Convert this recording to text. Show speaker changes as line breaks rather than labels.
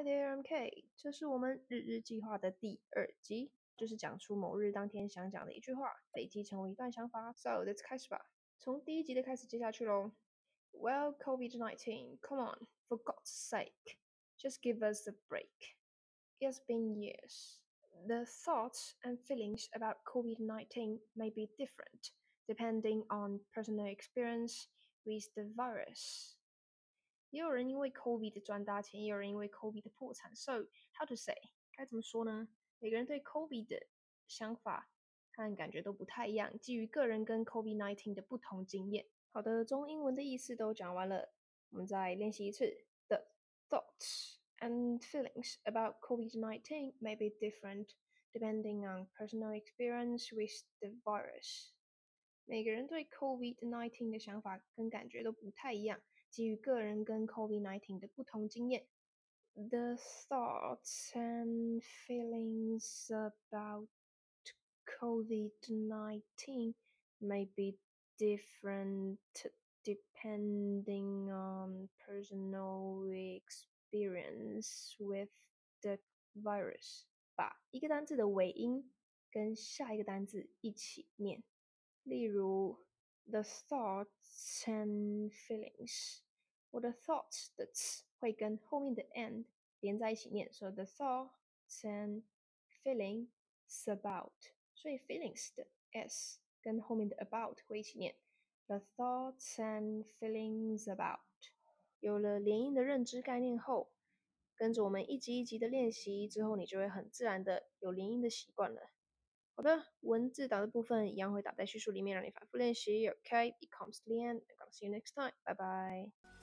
Hi there, I'm Kate。这是我们日日计划的第二集，就是讲出某日当天想讲的一句话，累积成为一段想法。So let's 开始吧。从第一集的开始接下去喽。Well, COVID-19, come on, for God's sake, just give us a break. It's been years. The thoughts and feelings about COVID-19 may be different depending on personal experience with the virus. 也有人因为 COVID 赚大钱，也有人因为 COVID 破产。So how to say？该怎么说呢？每个人对 COVID 的想法和感觉都不太一样，基于个人跟 COVID-19 的不同经验。好的，中英文的意思都讲完了，我们再练习一次。The thoughts and feelings about COVID-19 may be different depending on personal experience with the virus。 每个人对 COVID-19 的想法跟感觉都不太一样。基于个人跟 COVID-19 的不同经验，the thoughts and feelings about COVID-19 may be different depending on personal experience with the virus。把一个单词的尾音跟下一个单词一起念，例如。the thoughts and feelings。我的 thoughts 的词会跟后面的 and 连在一起念，所以 the thoughts and feelings about。所以 feelings 的 s 跟后面的 about 会一起念，the thoughts and feelings about。有了连音的认知概念后，跟着我们一集一集的练习之后，你就会很自然的有连音的习惯了。好的，文字打的部分一样会打在叙述里面，让你反复练习。OK，it comes to the end. I'll see you next time. Bye bye.